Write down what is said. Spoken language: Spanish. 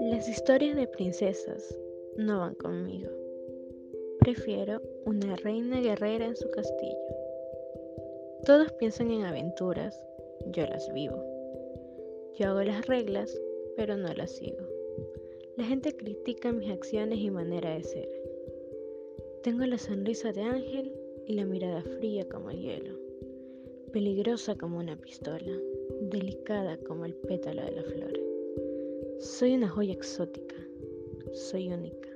Las historias de princesas no van conmigo. Prefiero una reina guerrera en su castillo. Todos piensan en aventuras, yo las vivo. Yo hago las reglas, pero no las sigo. La gente critica mis acciones y manera de ser. Tengo la sonrisa de ángel y la mirada fría como el hielo, peligrosa como una pistola, delicada como el pétalo de la flor. Soy una joya exótica, soy única.